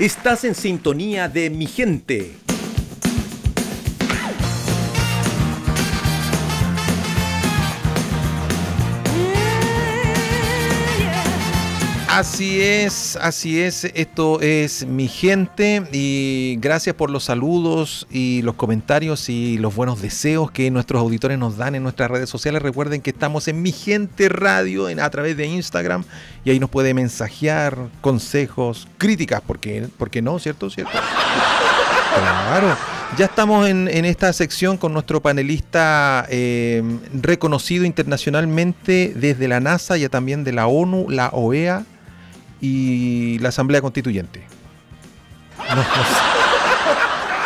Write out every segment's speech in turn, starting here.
Estás en sintonía de mi gente. Así es, así es, esto es mi gente y gracias por los saludos y los comentarios y los buenos deseos que nuestros auditores nos dan en nuestras redes sociales. Recuerden que estamos en mi gente radio a través de Instagram y ahí nos puede mensajear consejos, críticas, porque, porque no, ¿cierto? ¿Cierto? Claro. Ya estamos en, esta sección con nuestro panelista eh, reconocido internacionalmente desde la NASA y también de la ONU, la OEA, y la Asamblea Constituyente.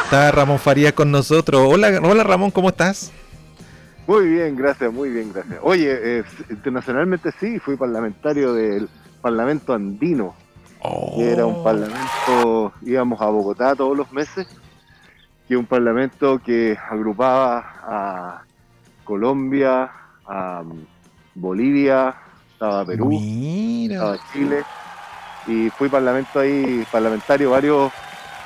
Está Ramón Faría con nosotros. Hola, hola Ramón, ¿cómo estás? Muy bien, gracias, muy bien, gracias. Oye, internacionalmente sí, fui parlamentario del Parlamento Andino, que era un oh. parlamento, íbamos a Bogotá todos los meses, que un parlamento que agrupaba a Colombia, a Bolivia, estaba Perú, estaba Chile, y fui parlamento ahí, parlamentario varios,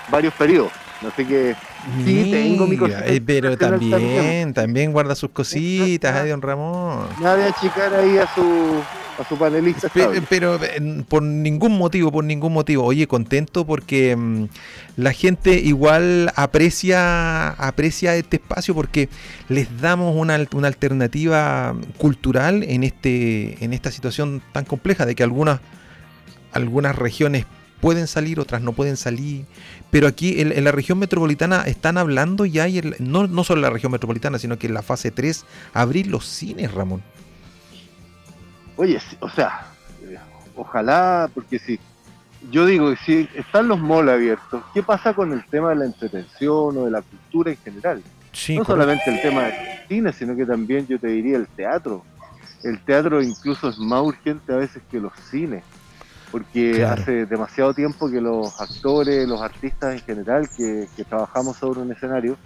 varios periodos. Así que sí, tengo mi cosita. Eh, pero también, también, guarda sus cositas, ¿eh, don Ramón. Nadie achicar ahí a su, a su panelista. Pero, por ningún motivo, por ningún motivo. Oye, contento porque mm, la gente igual aprecia, aprecia este espacio porque les damos una, una alternativa cultural en, este, en esta situación tan compleja de que algunas algunas regiones pueden salir, otras no pueden salir. Pero aquí en, la región metropolitana están hablando ya, y no, no solo en la región metropolitana, sino que en la fase 3, abrir los cines, Ramón. Oye, o sea, ojalá, porque si yo digo, si están los malls abiertos, ¿qué pasa con el tema de la entretención o de la cultura en general? no solamente el tema del cine, sino que también yo te diría el teatro. El teatro incluso es más urgente a veces que los cines porque hace demasiado tiempo que los actores, los artistas en general que, trabajamos sobre un escenario,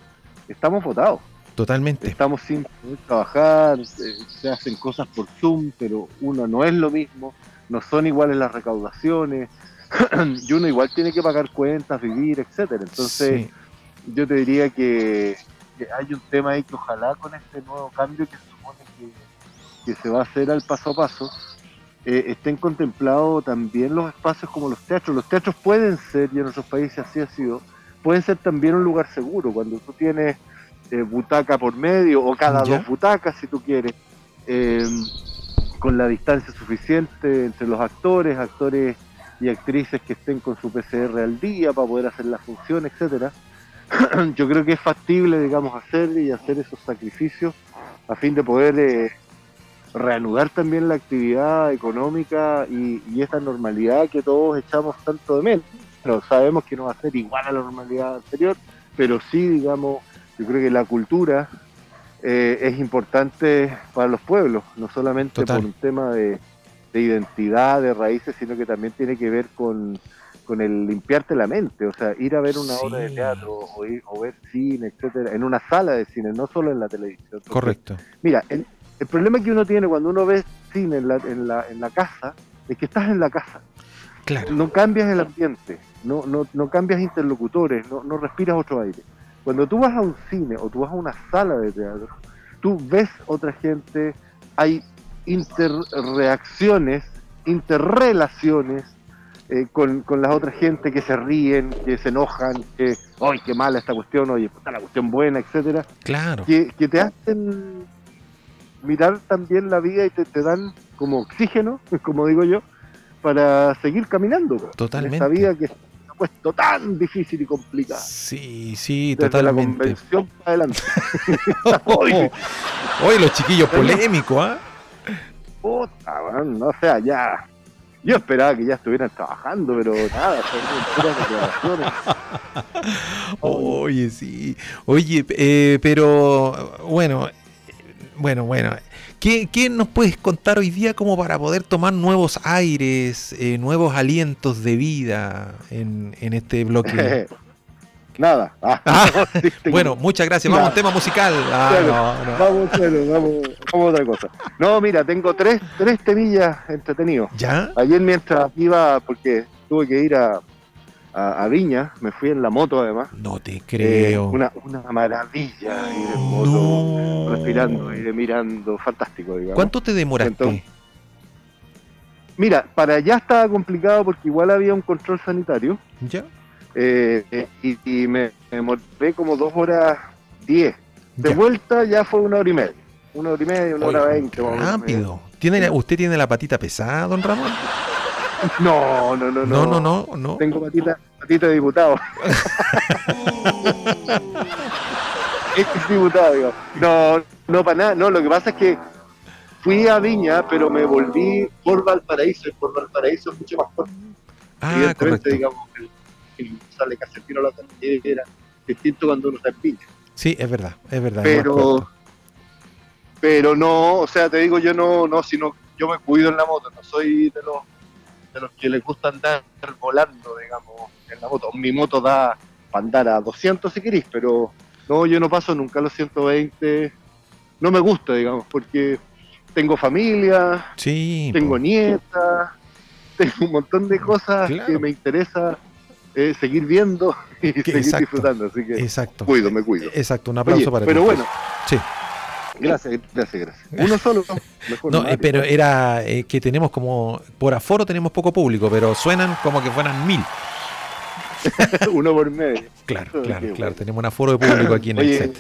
estamos votados. Totalmente. Estamos sin poder trabajar, se hacen cosas por Zoom, pero uno no es lo mismo, no son iguales las recaudaciones, y uno igual tiene que pagar cuentas, vivir, etcétera. Entonces, yo te diría que, hay un tema ahí que ojalá con este nuevo cambio que se supone que, que se va a hacer al paso a paso, eh, estén contemplados también los espacios como los teatros. Los teatros pueden ser, y en otros países así ha sido, pueden ser también un lugar seguro, cuando tú tienes eh, butaca por medio o cada dos butacas si tú quieres, eh, con la distancia suficiente entre los actores, actores y actrices que estén con su PCR al día para poder hacer la función, etcétera. Yo creo que es factible, digamos, hacer y hacer esos sacrificios a fin de poder reanudar también la actividad económica y, esta normalidad que todos echamos tanto de menos. Pero sabemos que no va a ser igual a la normalidad anterior, pero sí, digamos, yo creo que la cultura eh, es importante para los pueblos, no solamente por un tema de, identidad, de raíces, sino que también tiene que ver con, el limpiarte la mente, o sea, ir a ver una obra de teatro o, ir, o ver cine, etcétera, en una sala de cine, no solo en la televisión. Correcto. Mira, en, el problema que uno tiene cuando uno ve cine en la, en la, en la casa es que estás en la casa. Claro. No cambias el ambiente, no, no, no cambias interlocutores, no, no respiras otro aire. Cuando tú vas a un cine o tú vas a una sala de teatro, tú ves otra gente, hay interreacciones, interrelaciones eh, con, con las otras gente que se ríen, que se enojan, que, ¡ay, qué mala esta cuestión! Oye, está la cuestión buena, etcétera. Claro. Que, que te hacen mirar también la vida y te, te dan como oxígeno, como digo yo, para seguir caminando. Totalmente. esta vida que se ha puesto tan difícil y complicada. Sí, sí, Desde totalmente. la convención para adelante. Hoy los chiquillos polémicos, ¿ah? Puta, no sea, ya. Yo esperaba que ya estuvieran trabajando, pero nada, Oye, sí. Oye, eh, pero bueno, bueno, bueno. ¿Qué, nos puedes contar hoy día como para poder tomar nuevos aires, eh, nuevos alientos de vida en, este bloque? Nada. Ah, ah, bueno, muchas gracias. Vamos a un tema musical. Ah, vamos, vamos, a otra cosa. No, mira, tengo tres, tres temillas entretenidos. ¿Ya? Ayer mientras iba, porque tuve que ir a, a, Viña, me fui en la moto además. No te creo. una, una, maravilla ir en moto, respirando, ir mirando, fantástico, digamos. ¿Cuánto te demoraste? mira, para allá estaba complicado porque igual había un control sanitario. ¿Ya? Eh, y, me, me como dos horas diez. De vuelta ya fue una hora y media. Una hora y media, una hora veinte. Rápido. ¿Tiene, ¿Usted tiene la patita pesada, don Ramón? No, no, no, no. No, no, no. Tengo patita, patita de diputado. es diputado, digo. No, no para nada. No, lo que pasa es que fui a Viña, pero me volví por Valparaíso. Y por Valparaíso es mucho más corto. Ah, correcto. digamos, el, el sale Casetino la era distinto cuando uno está en Viña. Sí, es verdad, es verdad. Pero, pero no, o sea, te digo, yo no, no, sino yo me cuido en la moto, no soy de los de los que les gusta andar volando, digamos, en la moto. Mi moto da para andar a 200 si queréis, pero no, yo no paso nunca a los 120. No me gusta, digamos, porque tengo familia, sí, tengo nieta, tengo un montón de cosas que me interesa eh, seguir viendo y seguir disfrutando. Así que exacto. cuido, me cuido. Exacto, un aplauso para pero ti. Pero bueno, sí. Gracias, gracias, gracias. Uno solo, mejor no. Eh, pero era eh, que tenemos como, por aforo tenemos poco público, pero suenan como que fueran mil. Uno por medio. Claro, claro, claro. Tenemos un aforo de público aquí en el set.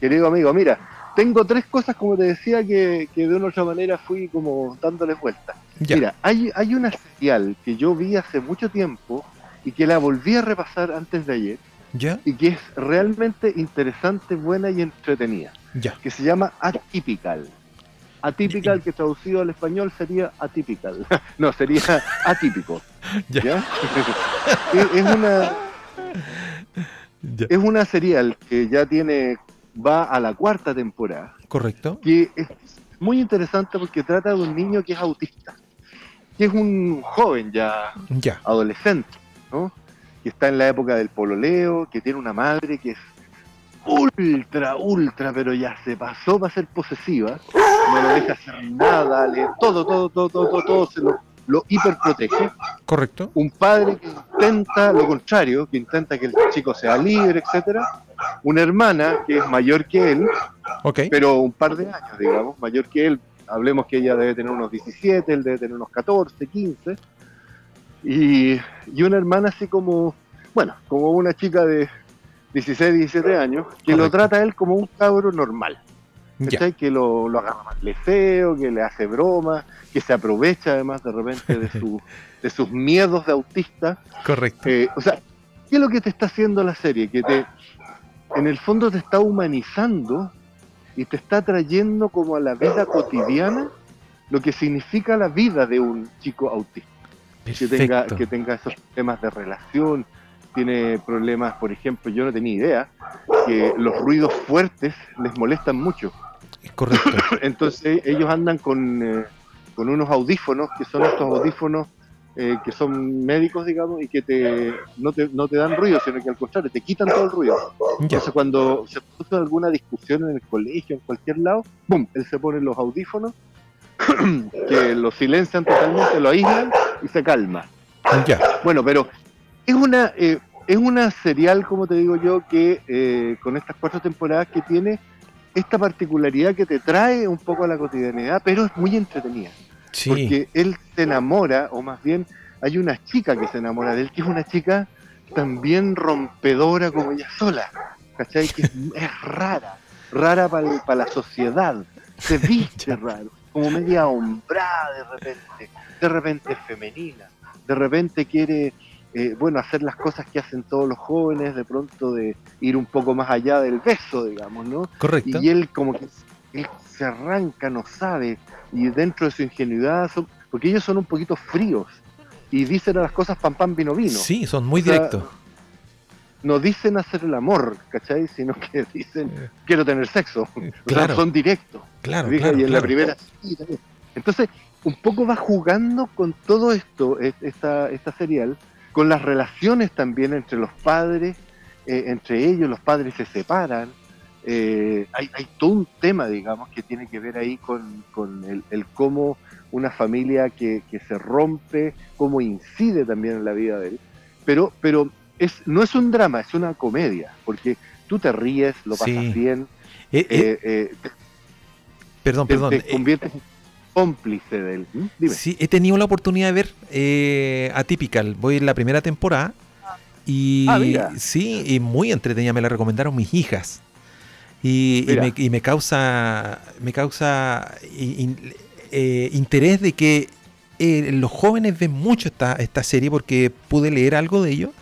Querido amigo, mira, tengo tres cosas, como te decía, que, que de una u otra manera fui como dándoles vueltas. Mira, hay, hay una serial que yo vi hace mucho tiempo y que la volví a repasar antes de ayer. ¿Ya? Y que es realmente interesante, buena y entretenida que se llama Atypical. Atypical, que traducido al español sería atypical. no, sería atípico. ¿Ya? es, una. Es una serial que ya tiene. va a la cuarta temporada. Correcto. Que es muy interesante porque trata de un niño que es autista. Que es un joven ya, ya. adolescente, ¿no? Que está en la época del pololeo, que tiene una madre que es ultra, ultra, pero ya se pasó para ser posesiva, no lo deja hacer nada, le, todo, todo, todo, todo, todo, se lo, lo hiperprotege. Correcto. Un padre que intenta lo contrario, que intenta que el chico sea libre, etcétera. Una hermana que es mayor que él, okay. pero un par de años, digamos, mayor que él. Hablemos que ella debe tener unos 17, él debe tener unos 14, 15. Y, y una hermana así como, bueno, como una chica de 16, 17 años, que lo trata él como un cabro normal. Que lo, lo agarra más feo, que le hace broma, que se aprovecha además de repente de, su, de sus miedos de autista. Correcto. Eh, o sea, ¿qué es lo que te está haciendo la serie? Que te, en el fondo te está humanizando y te está trayendo como a la vida cotidiana lo que significa la vida de un chico autista. Que tenga, que tenga esos temas de relación, tiene problemas, por ejemplo, yo no tenía idea, que los ruidos fuertes les molestan mucho. Correcto. Entonces ellos andan con, eh, con unos audífonos, que son estos audífonos eh, que son médicos, digamos, y que te no, te no te dan ruido, sino que al contrario, te quitan todo el ruido. Entonces cuando se produce alguna discusión en el colegio, en cualquier lado, ¡bum! Él se pone los audífonos, que lo silencian totalmente, lo aíslan y se calma. Ya. Bueno, pero es una, eh, es una serial, como te digo yo, que eh, con estas cuatro temporadas que tiene esta particularidad que te trae un poco a la cotidianidad, pero es muy entretenida. Porque él se enamora, o más bien hay una chica que se enamora de él, que es una chica también rompedora como ella sola, ¿cachai? Que es, rara, rara para la sociedad, se viste raro, como media hombrada de repente, de repente femenina, de repente quiere eh, bueno, hacer las cosas que hacen todos los jóvenes, de pronto de ir un poco más allá del beso, digamos, ¿no? Correcto. Y él como que él se arranca, no sabe, y dentro de su ingenuidad, porque ellos son un poquito fríos y dicen a las cosas pam pam vino vino. Sí, son muy directos. no dicen hacer el amor, ¿cachai? Sino que dicen eh. quiero tener sexo. Claro. son directos. Claro, y en la primera Entonces, un poco va jugando con todo esto, esta, esta serial, con las relaciones también entre los padres, eh, entre ellos los padres se separan. Eh, hay, hay, todo un tema, digamos, que tiene que ver ahí con, el, cómo una familia que, se rompe, cómo incide también en la vida de él. pero, pero es, no es un drama, es una comedia, porque tú te ríes, lo pasas bien. Eh, eh, perdón, perdón. Te conviertes cómplice de él. Dime. Sí, he tenido la oportunidad de ver eh, Atypical. Voy en la primera temporada. Y ah, sí, y muy entretenida, me la recomendaron mis hijas. Y, me, causa, me causa eh, interés de que eh, los jóvenes ven mucho esta, esta serie porque pude leer algo de ello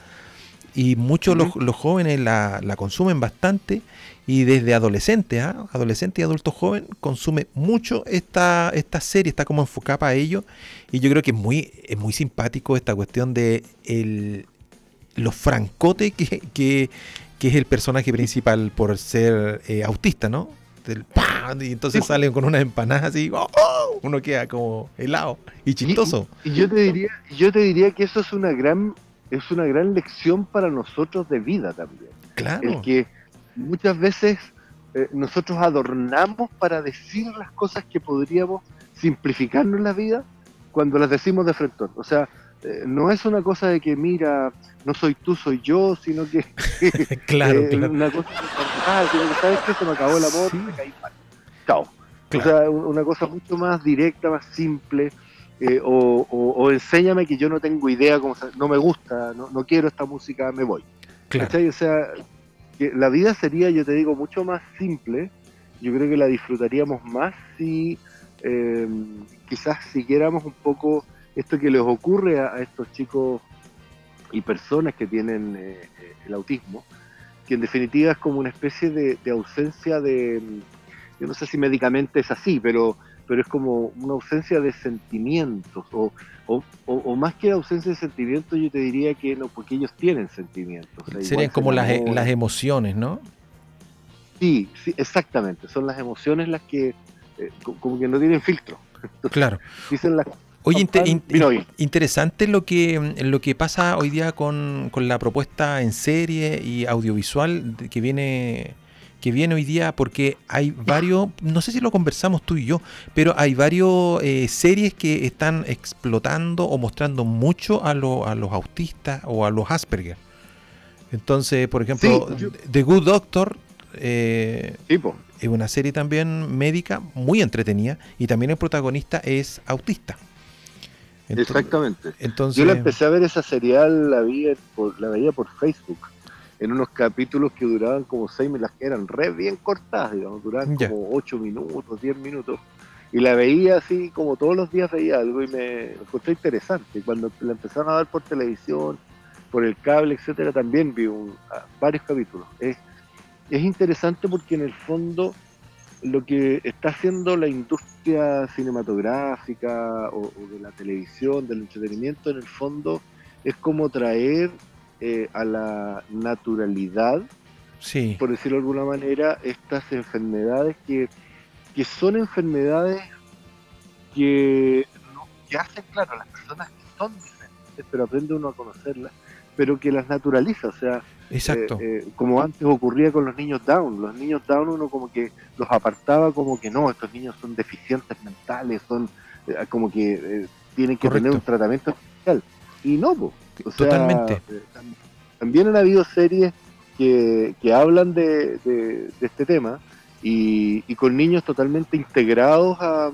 y muchos los, jóvenes la, la, consumen bastante y desde adolescente, ¿ah? adolescente y adulto joven, consume mucho esta, esta serie, está como enfocada para ello. Y yo creo que es muy, es muy simpático esta cuestión de el, los francotes que, que, es el personaje principal por ser eh, autista, ¿no? Del, y entonces salen con unas empanadas así, ¡oh! ¡oh! uno queda como helado y chistoso. Y, yo te diría, yo te diría que eso es una gran, es una gran lección para nosotros de vida también. Claro. El que muchas veces eh, nosotros adornamos para decir las cosas que podríamos simplificarnos la vida cuando las decimos de frente. O sea, eh, no es una cosa de que, mira, no soy tú, soy yo, sino que. claro, eh, claro. Una cosa sino que, ¿sabes qué? Se me acabó el amor, me caí mal. Chao. O sea, una cosa mucho más directa, más simple. o, o, enséñame que yo no tengo idea, cómo, no me gusta, no, no quiero esta música, me voy. Claro. O sea, la vida sería, yo te digo, mucho más simple. Yo creo que la disfrutaríamos más si em, quizás siguiéramos un poco esto que les ocurre a, estos chicos y personas que tienen eh, eh, el autismo, que en definitiva es como una especie de, de ausencia de, yo no sé si médicamente es así, pero pero es como una ausencia de sentimientos, o, o, más que ausencia de sentimientos, yo te diría que no, porque ellos tienen sentimientos. Serían como las, e, las, emociones, ¿no? Sí, sí, exactamente, son las emociones las que, eh, como que no tienen filtro. claro. Dicen las Oye, interesante lo que, lo que pasa hoy día con, con, la propuesta en serie y audiovisual que viene que viene hoy día porque hay varios, no sé si lo conversamos tú y yo, pero hay varios eh, series que están explotando o mostrando mucho a, a los autistas o a los Asperger. Entonces, por ejemplo, The Good Doctor eh, es una serie también médica muy entretenida y también el protagonista es autista. Exactamente. Entonces, yo la empecé a ver esa serial, la, vi por, la veía por Facebook en unos capítulos que duraban como seis las que eran re bien cortadas, digamos, duraban como ocho minutos, diez minutos. Y la veía así, como todos los días veía algo y me encontré interesante. Cuando la empezaron a dar por televisión, por el cable, etcétera, también vi un, varios capítulos. Es, es interesante porque en el fondo lo que está haciendo la industria cinematográfica o, o, de la televisión, del entretenimiento, en el fondo es como traer eh, a la naturalidad, sí. por decirlo de alguna manera, estas enfermedades que, que son enfermedades que, que hacen claro a las personas que son diferentes, pero aprende uno a conocerlas, pero que las naturaliza, o sea, Exacto. Eh, eh, como antes ocurría con los niños Down, los niños Down uno como que los apartaba como que no, estos niños son deficientes mentales, son como que tienen que tener un tratamiento especial. Y no, pues Totalmente. Eh, también han habido series que, hablan de, este tema y, con niños totalmente integrados a,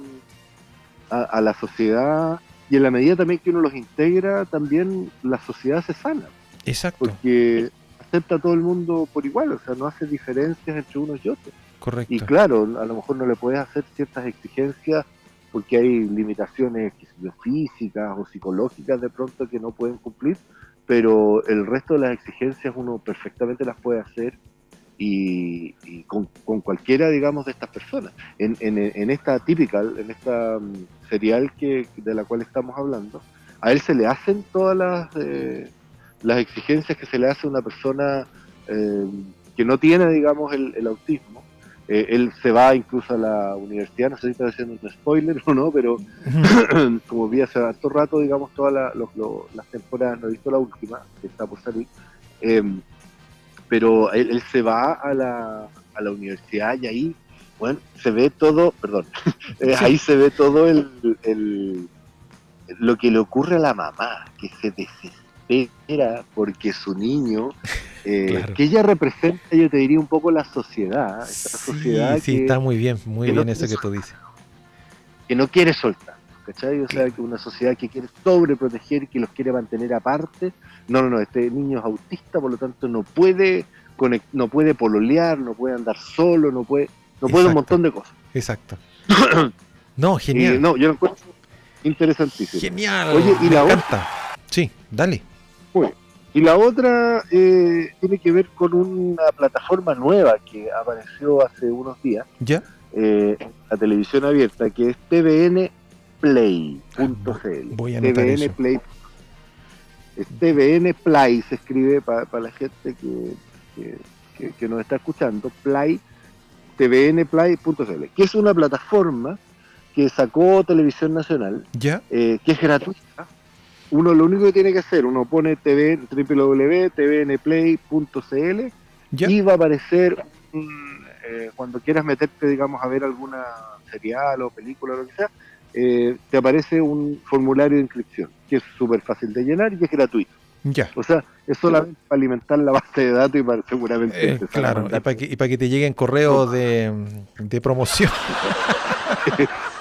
a, la sociedad y en la medida también que uno los integra, también la sociedad se sana. Exacto. Porque acepta a todo el mundo por igual, o sea, no hace diferencias entre unos y otros. Correcto. Y claro, a lo mejor no le puedes hacer ciertas exigencias porque hay limitaciones físicas o psicológicas de pronto que no pueden cumplir, pero el resto de las exigencias uno perfectamente las puede hacer y, con, cualquiera, digamos, de estas personas. En, en, esta típica, en esta mm, serial que, de la cual estamos hablando, a él se le hacen todas las, eh, las exigencias que se le hace a una persona eh, que no tiene, digamos, el autismo eh, él se va incluso a la universidad, no sé si está haciendo un spoiler o no, pero como vi hace harto rato, digamos, todas las temporadas, no he visto la última, que está por salir, em, pero él, se va a la, a la universidad y ahí, bueno, se ve todo, perdón, eh, ahí se ve todo el, el, lo que le ocurre a la mamá, que se desespera desespera porque su niño, eh, que ella representa, yo te diría un poco la sociedad, esta Sí, sociedad sí, que, está muy bien, muy que no bien eso que tú dices. que no quiere soltar. ¿Cachai? O sea, que una sociedad que quiere sobreproteger, que los quiere mantener aparte. No, no, no, este niño es autista, por lo tanto no puede conec- no puede pololear, no puede andar solo, no puede, no puede un montón de cosas. Exacto. No, Y, genial. no, yo lo encuentro interesantísimo. Genial. Oye, ¿y me la otra? encanta. Sí, dale. Muy bien. Y la otra eh, tiene que ver con una plataforma nueva que apareció hace unos días ¿Ya? eh, la televisión abierta, que es tvnplay.cl. Voy a. Play. Es TVN Play, se escribe para la gente que, que, que- que nos está escuchando, Play, tvnplay.cl, que es una plataforma que sacó Televisión Nacional, ¿Ya? eh, que es gratuita. Uno lo único que tiene que hacer, uno pone TV, www.tvnplay.cl y va a aparecer un, eh, cuando quieras meterte, digamos, a ver alguna serial o película o lo que sea, eh, te aparece un formulario de inscripción que es súper fácil de llenar y es gratuito. Ya. O sea, es solamente para alimentar la base de datos y para seguramente Eh, claro, y para que, y pa' que te lleguen correos de, de promoción.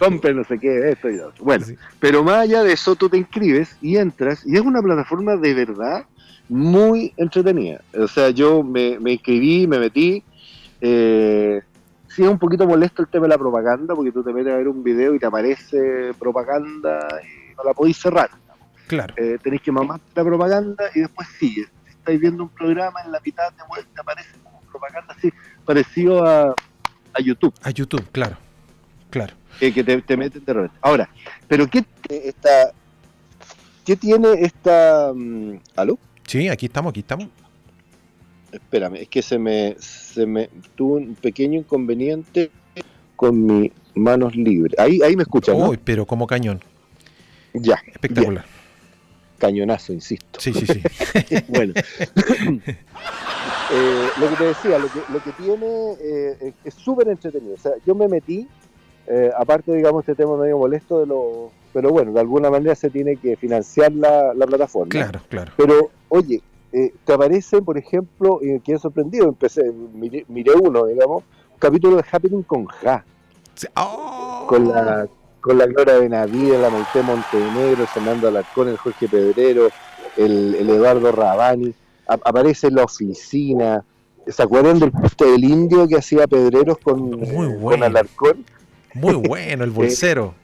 compre no sé qué, esto y lo otro. Bueno, Sí. pero más allá de eso, tú te inscribes y entras, y es una plataforma de verdad muy entretenida. O sea, yo me, me inscribí, me metí. Eh, sí, es un poquito molesto el tema de la propaganda, porque tú te metes a ver un video y te aparece propaganda y no la podéis cerrar. Claro. Eh, tenéis que mamar la propaganda y después sigues. Si estáis viendo un programa, en la mitad de vuelta aparece como propaganda así, parecido a, a YouTube A YouTube, claro. Claro. que, que te, te meten de repente. Ahora, pero ¿qué, tiene esta, ¿qué tiene esta... mm, ¿Aló? Sí, aquí estamos, aquí estamos. Espérame, es que se me, se me tuve un pequeño inconveniente con mis manos libres. Ahí, ahí me escuchan, ¿no? Uy, pero como cañón. Ya, Espectacular. cañonazo, insisto. Sí, sí, sí. bueno. Eh, lo que te decía, lo que, lo que tiene eh, es- es súper entretenido. O sea, yo me metí, eh, aparte, digamos, este tema medio molesto de lo... Pero bueno, de alguna manera se tiene que financiar la, la plataforma. Claro, claro. Pero, oye, eh, te aparece, por ejemplo, y quedé sorprendido, empecé, miré, miré uno, digamos, un capítulo de Happening con Ja. ¡Oh! con la con la Gloria Benavides, la Maite Montenegro, el Fernando Alarcón, el Jorge Pedrero, el, el Eduardo Rabani, A- aparece en la oficina. ¿Se acuerdan del, del indio que hacía Pedreros con, eh, con bueno. Alarcón? Muy bueno el bolsero.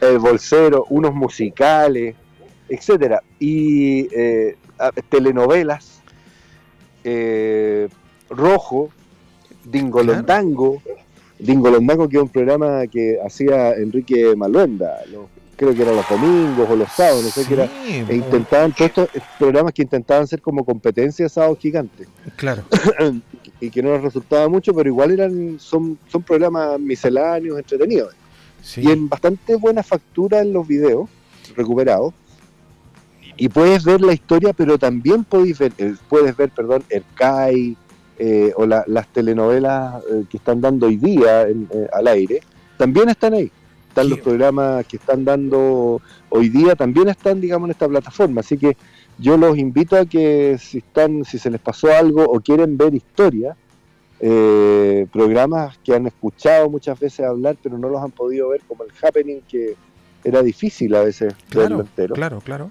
el bolsero, unos musicales, etcétera, y eh, telenovelas, eh, Rojo, Dingolondango, Dingolondango que es un programa que hacía Enrique Maluenda, creo que era los domingos o los sábados, no sé qué era, Sí, e intentaban, todos estos programas que intentaban ser como competencia de sábados gigantes, Claro. y que no les resultaba mucho, pero igual eran son, son programas misceláneos, entretenidos Sí. y en bastante buena factura en los videos recuperados y puedes ver la historia pero también puedes ver eh, puedes ver perdón Ercai eh, o la- las telenovelas eh, que están dando hoy día en- eh, al aire también están ahí están Sí. los programas que están dando hoy día también están digamos en esta plataforma así que yo los invito a que si están si se les pasó algo o quieren ver historia eh, programas que han escuchado muchas veces hablar pero no los han podido ver como el happening que era difícil a veces verlo Claro, entero claro, claro.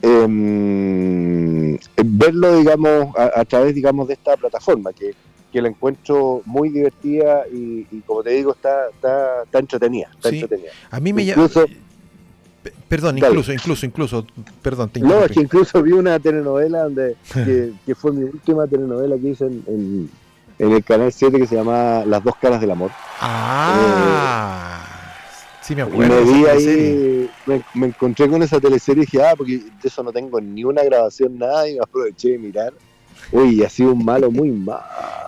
Em, verlo digamos a, a través digamos de esta plataforma que, que la encuentro muy divertida y, y como te digo está está, está entretenida está Sí. entretenida A mí me llama. Incluso- Perdón, Dale. incluso, incluso, incluso. Perdón, te no es que incluso vi una telenovela donde que, que fue mi última telenovela que hice en, en, en el canal 7 que se llama Las dos caras del amor Ah, sí me Y acuerdo. me vi ahí, me, me encontré con esa teleserie y dije, ah, porque de eso no tengo ni una grabación, nada, y me aproveché de mirar. Uy, ha sido un malo muy malo.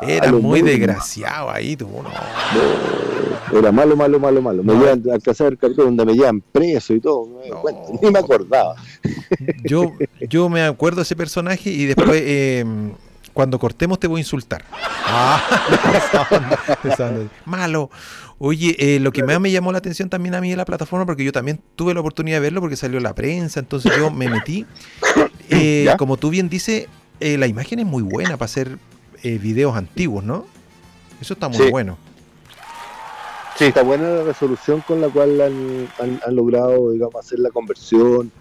Era muy desgraciado ahí, tú. No. Era malo, malo, malo, malo. Me No. llevan a alcanzar el capítulo donde me llevan preso y todo. me No. cuento, ni me acordaba. Yo, yo me acuerdo de ese personaje y después eh, Cuando cortemos te voy a insultar. Ah, Malo. Oye, eh, lo que más me llamó la atención también a mí de la plataforma, porque yo también tuve la oportunidad de verlo porque salió la prensa, entonces yo me metí. Eh, como tú bien dices, eh, la imagen es muy buena para hacer videos antiguos, ¿no? Eso está muy bueno. Sí, está buena la resolución con la cual han, logrado, digamos, hacer la conversión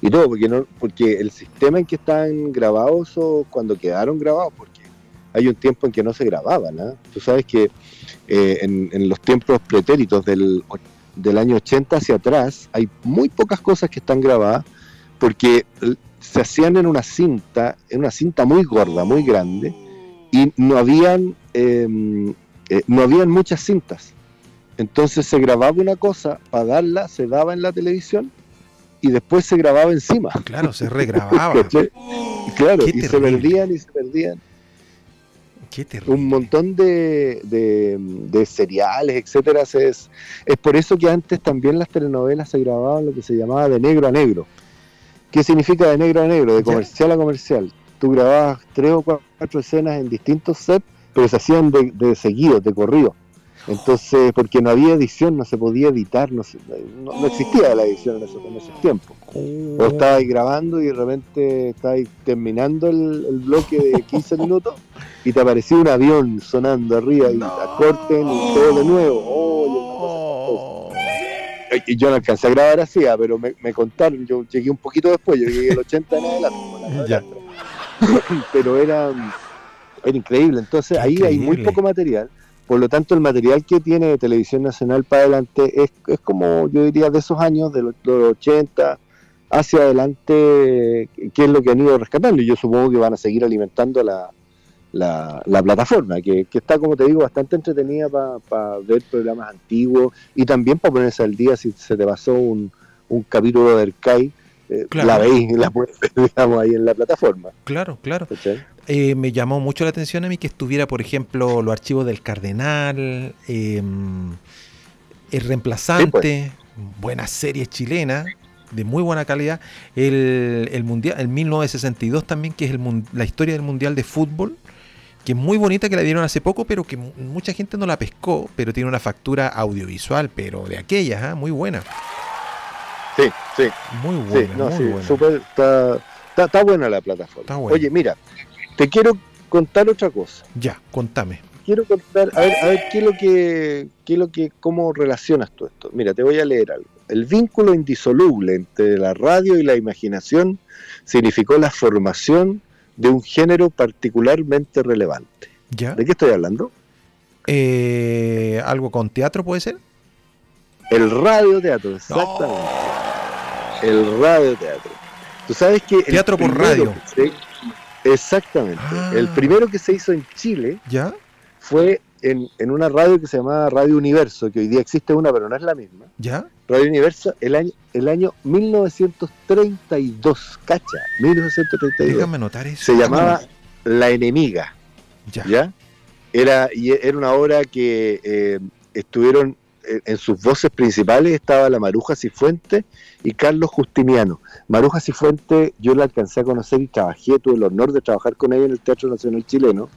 y todo, porque no, porque el sistema en que están grabados o cuando quedaron grabados, porque hay un tiempo en que no se grababan, ¿no? Tú sabes que eh, en, los tiempos pretéritos del, del año 80 hacia atrás hay muy pocas cosas que están grabadas porque se hacían en una cinta, en una cinta muy gorda, muy grande, y no habían, em, eh, no habían muchas cintas. Entonces se grababa una cosa para darla, se daba en la televisión y después se grababa encima. Claro, se regrababa. claro, y se perdían y se perdían. Qué terrible. Un montón de, de, seriales, etcétera. Es, es por eso que antes también las telenovelas se grababan lo que se llamaba de negro a negro. ¿Qué significa de negro a negro? De comercial a comercial. Tú grababas tres o cuatro escenas en distintos sets, pero se hacían de, de seguido, de corrido. Entonces, porque no había edición, no se podía editar, no, no, existía la edición en esos, tiempos. O oh. estabais grabando y de repente estabais terminando el, bloque de 15 minutos y te aparecía un avión sonando arriba y te corten y todo de nuevo. Y yo no alcancé a grabar así, ah, pero me, contaron, yo llegué un poquito después, yo llegué el 80 en adelante. pero era, era increíble, entonces ahí hay muy poco material por lo tanto, el material que tiene Televisión Nacional para adelante es, es como, yo diría, de esos años, de los, 80 hacia adelante, que es lo que han ido rescatando. Y yo supongo que van a seguir alimentando la, la, plataforma, que, está, como te digo, bastante entretenida para ver programas antiguos y también para ponerse al día si se te pasó un, un capítulo del CAI. Eh, la veis, la puedes ver, digamos, ahí en la plataforma. Claro, claro. Eh, me llamó mucho la atención a mí que estuviera, por ejemplo, los archivos del Cardenal, em, El Reemplazante, buenas buena serie chilena, de muy buena calidad. El, el Mundial, el 1962 también, que es el, la historia del Mundial de Fútbol, que es muy bonita, que la dieron hace poco, pero que mucha gente no la pescó, pero tiene una factura audiovisual, pero de aquellas, ¿ah? muy buena. Sí, sí. Muy buena. muy buena. está, buena la plataforma. Oye, mira, te quiero contar otra cosa. Ya, contame. Quiero contar, a ver, a ver qué es lo que, qué es lo que, cómo relacionas tú esto. Mira, te voy a leer algo. El vínculo indisoluble entre la radio y la imaginación significó la formación de un género particularmente relevante. ¿Ya? ¿De qué estoy hablando? Eh, ¿Algo con teatro puede ser? El radioteatro, exactamente. El radioteatro. Tú sabes que... Teatro por radio. Exactamente. El ah. primero que se hizo en Chile ¿Ya? fue en, una radio que se llamaba Radio Universo, que hoy día existe una, pero no es la misma. ¿Ya? Radio Universo, el año, el año 1932, cacha, 1932. Déjame notar eso. Se llamaba La Enemiga. Ya. Era, y era una obra que eh, estuvieron en sus voces principales estaba la Maruja Cifuente y Carlos Justiniano. Maruja Cifuente yo la alcancé a conocer y trabajé, tuve el honor de trabajar con ella en el Teatro Nacional Chileno.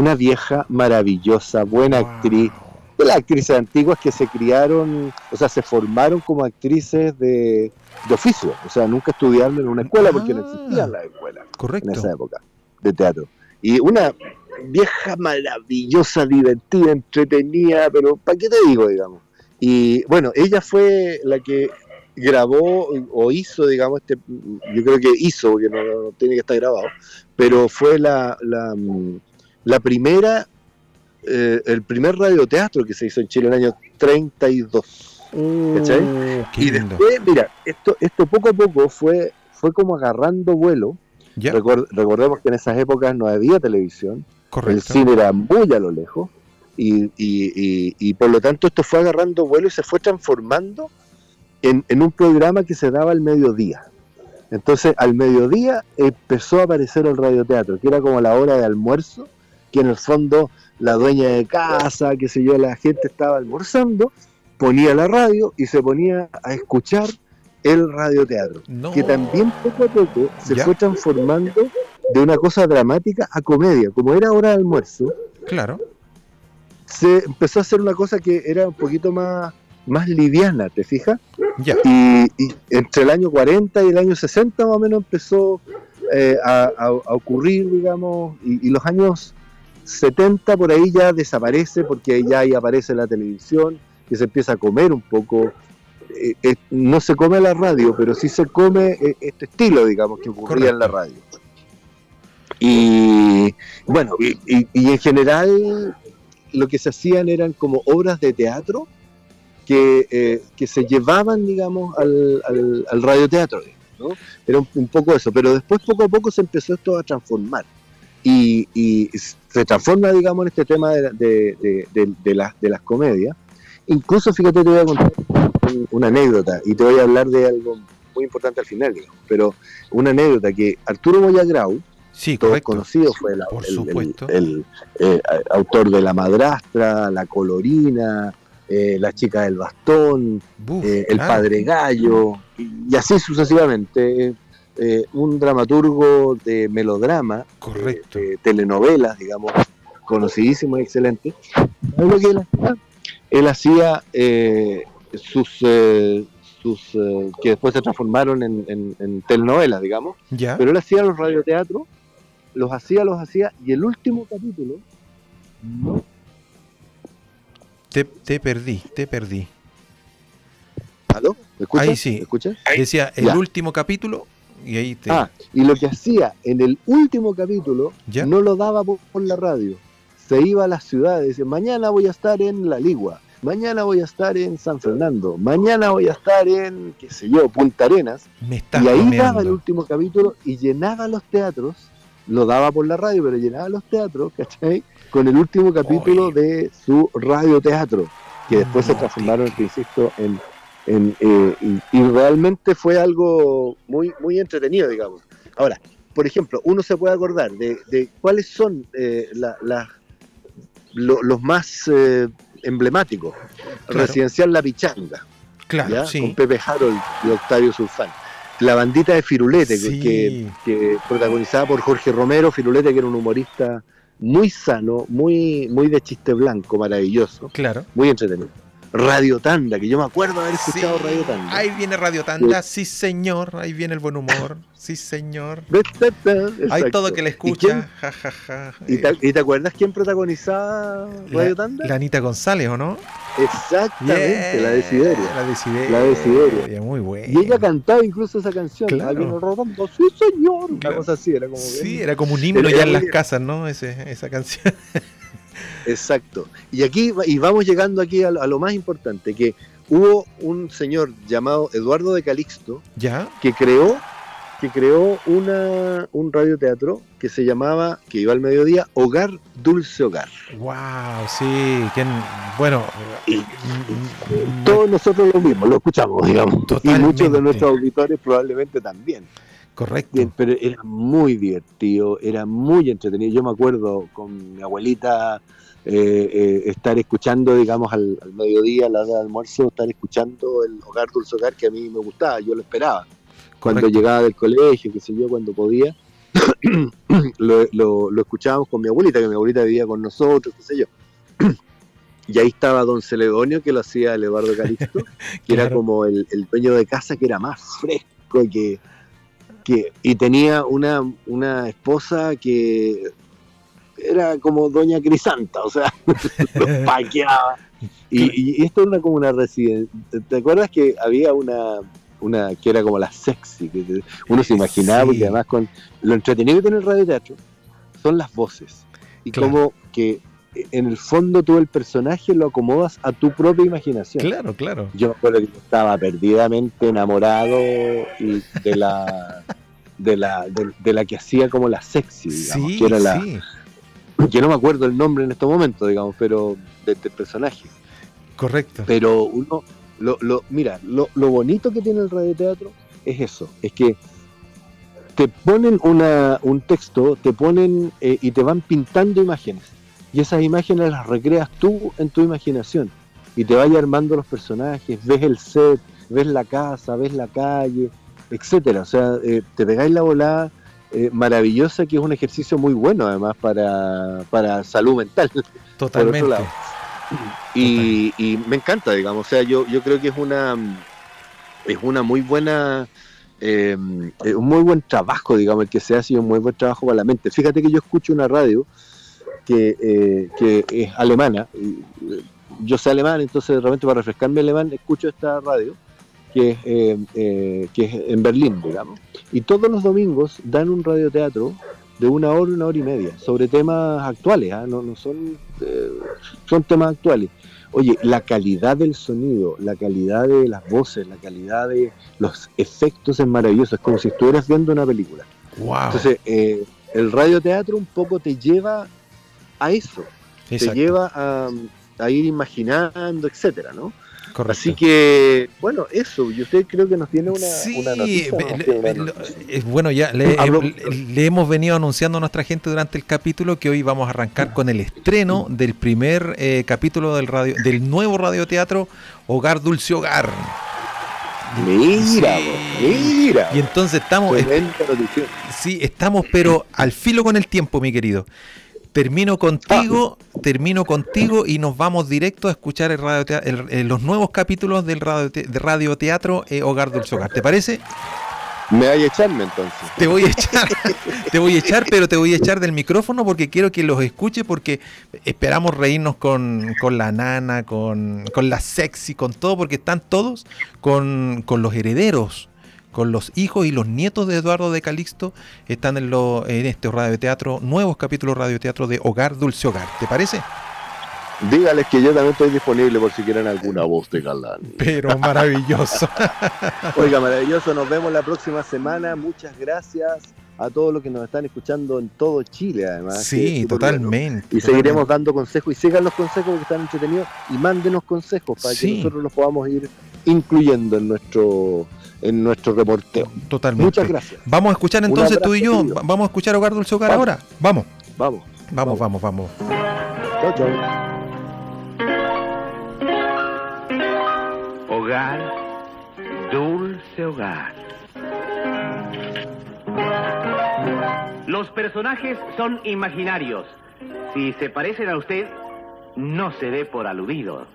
Una vieja maravillosa, buena actriz, de las actrices antiguas que se criaron, o sea, se formaron como actrices de, oficio, o sea, nunca estudiaron en una escuela porque no existían las escuelas correcto. en esa época de teatro. Y una vieja maravillosa, divertida, entretenida, pero ¿para qué te digo, digamos? Y bueno, ella fue la que grabó o hizo, digamos, este, yo creo que hizo, porque no, tiene que estar grabado, pero fue la, la, primera, eh, el primer radioteatro que se hizo en Chile en el año 32. Uh, y después, mira, esto, esto poco a poco fue, fue como agarrando vuelo. recordemos que en esas épocas no había televisión, el cine era muy a lo lejos y, y, por lo tanto esto fue agarrando vuelo y se fue transformando en, un programa que se daba al mediodía. Entonces al mediodía empezó a aparecer el radioteatro, que era como la hora de almuerzo, que en el fondo la dueña de casa, qué sé yo, la gente estaba almorzando, ponía la radio y se ponía a escuchar el radioteatro, que también poco a poco se fue transformando de una cosa dramática a comedia. Como era hora de almuerzo, Claro. se empezó a hacer una cosa que era un poquito más, más liviana, ¿te fijas? Ya. Y, y entre el año 40 y el año 60 más o menos empezó eh, a, a- a ocurrir, digamos, y, y los años 70 por ahí ya desaparece porque ya ahí aparece la televisión, que se empieza a comer un poco. eh, eh, no se come la radio, pero sí se come eh, este estilo, digamos, que ocurría en la radio. Y bueno, y, y- y en general lo que se hacían eran como obras de teatro que, eh, que se llevaban, digamos, al, al, al radioteatro. ¿no? Era un, un poco eso, pero después poco a poco se empezó esto a transformar. Y, y se transforma, digamos, en este tema de, de, de, de- las, de las comedias. Incluso, fíjate, te voy a contar un- una anécdota y te voy a hablar de algo muy importante al final, digamos, pero una anécdota que Arturo Boyagrau, Sí, todos correcto. conocidos, fue el, Por el- el- supuesto. el, eh, autor de La Madrastra, La Colorina, eh, La Chica del Bastón, Buf, eh, El claro. Padre Gallo, y así sucesivamente. Eh, un dramaturgo de melodrama, Correcto. de telenovelas, digamos, conocidísimo y excelente. ¿Sabes lo que él hacía? Él hacía eh, sus, eh, sus eh, que después se transformaron en, en- en telenovelas, digamos, Ya. pero él hacía los radioteatros, los hacía, los hacía, y el último capítulo no Te, te perdí, te perdí. ¿Aló? ¿Me escuchas? Ahí sí. ¿Me escuchas? Decía el Ya. último capítulo y ahí te. Ah, y lo que hacía en el último capítulo ¿Ya? no lo daba por, por la radio. Se iba a las ciudades, decía, mañana voy a estar en La Ligua, mañana voy a estar en San Fernando, mañana voy a estar en, qué sé yo, Punta Arenas. Me estás y ahí bromeando. daba el último capítulo y llenaba los teatros, lo daba por la radio, pero llenaba los teatros, ¿cachai? Con el último capítulo de su radioteatro, que después se No, transformaron, te insisto, en... en, eh, y, y realmente fue algo muy, muy entretenido, digamos. Ahora, por ejemplo, uno se puede acordar de, de cuáles son eh, la- la- lo- los más eh, emblemáticos. Claro. Residencial La Pichanga, Claro, ¿ya? sí. con Pepe Harold y Octavio Sulfán. La bandita de Firulete, que- Sí. que, que protagonizada por Jorge Romero, Firulete que era un humorista muy sano, muy, muy de chiste blanco, maravilloso, Claro. muy entretenido. Radio Tanda, que yo me acuerdo haber escuchado Sí, Radio Tanda. Ahí viene Radio Tanda, sí señor, ahí viene el buen humor, sí señor. Hay todo que le ¿Y escucha, ja, ja, ja. ¿Y te, Eh, y te acuerdas quién protagonizaba Radio la, Tanda? la Anita González, ¿o no? Exactamente, la de Bien, Sideria. La de Sideria. La de. Muy buena. Y ella cantaba incluso esa canción. Claro. Rodando, sí señor. Una Claro. cosa así, era como Sí, bien- era como un himno ya en las bien. casas, ¿no? Ese, esa canción. Exacto. Y aquí y vamos llegando aquí a, lo- a lo más importante, que hubo un señor llamado Eduardo de Calixto ¿Ya? que creó que creó una, un radioteatro que se llamaba, que iba al mediodía, Hogar Dulce Hogar. Wow, sí. Bueno, Y- mm, mm, Todos nosotros lo mismo, lo escuchamos, digamos. Y muchos de nuestros auditores probablemente también. Correcto. Pero era muy divertido, era muy entretenido. Yo me acuerdo con mi abuelita eh, eh, estar escuchando, digamos, al, al mediodía, a la hora de almuerzo, estar escuchando el Hogar Dulce Hogar que a mí me gustaba, yo lo esperaba. Cuando Correcto. llegaba del colegio, qué sé yo, cuando podía, lo, lo- lo escuchábamos con mi abuelita, que mi abuelita vivía con nosotros, qué sé yo. Y ahí estaba don Celedonio, que lo hacía el Eduardo Calixto, que era como el, el dueño de casa que era más fresco y que, que y tenía una, una esposa que era como doña Crisanta, o sea, los paqueaba. Y, y esto era como una residencia. ¿Te acuerdas que había una, una que era como la sexy? Que uno se imaginaba, Sí. porque además con lo entretenido que tiene el radioteatro son las voces. Y Claro. como que en el fondo tú el personaje lo acomodas a tu propia imaginación. Claro, claro. Yo me acuerdo que yo estaba perdidamente enamorado y de la de la de, de la que hacía como la sexy, digamos, Sí, que era la sí, que no me acuerdo el nombre en estos momentos, digamos, pero de- del personaje. correcto. Pero uno lo, lo mira, lo, lo bonito que tiene el radioteatro es eso, es que te ponen una, un texto, te ponen eh, y te van pintando imágenes. Y esas imágenes las recreas tú en tu imaginación. Y te vaya armando los personajes, ves el set, ves la casa, ves la calle, etcétera. O sea, eh, te pegáis la volada eh, maravillosa, que es un ejercicio muy bueno además para, para salud mental. Totalmente. Y, y, me encanta, digamos, o sea, yo, yo creo que es una, es una muy buena... Eh, un muy buen trabajo, digamos, el que se hace un muy buen trabajo para la mente. Fíjate que yo escucho una radio que, eh, que es alemana, yo sé alemán, entonces de repente para refrescarme alemán escucho esta radio que es, eh, eh, que es en Berlín, digamos. Y todos los domingos dan un radioteatro de una hora, una hora y media, sobre temas actuales, ¿ah? no, no son, eh, son temas actuales. Oye, la calidad del sonido, la calidad de las voces, la calidad de los efectos es maravilloso, es como si estuvieras viendo una película. Wow. Entonces, el radioteatro un poco te lleva a eso, te lleva a, a ir imaginando, etcétera, ¿no? Correcto. Así que, bueno, eso, y usted creo que nos tiene una, sí, noticia. es bueno, ya le, le, hemos venido anunciando a nuestra gente durante el capítulo que hoy vamos a arrancar con el estreno del primer eh, capítulo del radio, del nuevo radioteatro Hogar Dulce Hogar. Mira, mira. Y entonces estamos. sí, estamos, pero al filo con el tiempo, mi querido. Termino contigo, termino contigo y nos vamos directo a escuchar el radio los nuevos capítulos del radio de radioteatro eh, Hogar Dulce Hogar. ¿Te parece? Me voy a echarme entonces. Te voy a echar, te voy a echar, pero te voy a echar del micrófono porque quiero que los escuche porque esperamos reírnos con, la nana, con, con, la sexy, con todo, porque están todos con, con los herederos con los hijos y los nietos de Eduardo de Calixto están en, lo, en este radioteatro, nuevos capítulos radioteatro de Hogar Dulce Hogar. ¿Te parece? Dígales que yo también estoy disponible por si quieren alguna voz de galán. Pero maravilloso. Oiga, maravilloso. Nos vemos la próxima semana. Muchas gracias a todos los que nos están escuchando en todo Chile, además. Sí, totalmente. Y seguiremos dando consejos y sigan los consejos porque están entretenidos y mándenos consejos para que nosotros los podamos ir incluyendo en nuestro en nuestro reporteo. Totalmente. Muchas gracias. Vamos a escuchar entonces tú y yo. Vamos a escuchar Hogar Dulce Hogar ahora. Vamos. Vamos. Vamos, vamos, vamos. Chao, chao. Hogar, dulce hogar. Los personajes son imaginarios. Si se parecen a usted, no se dé por aludido.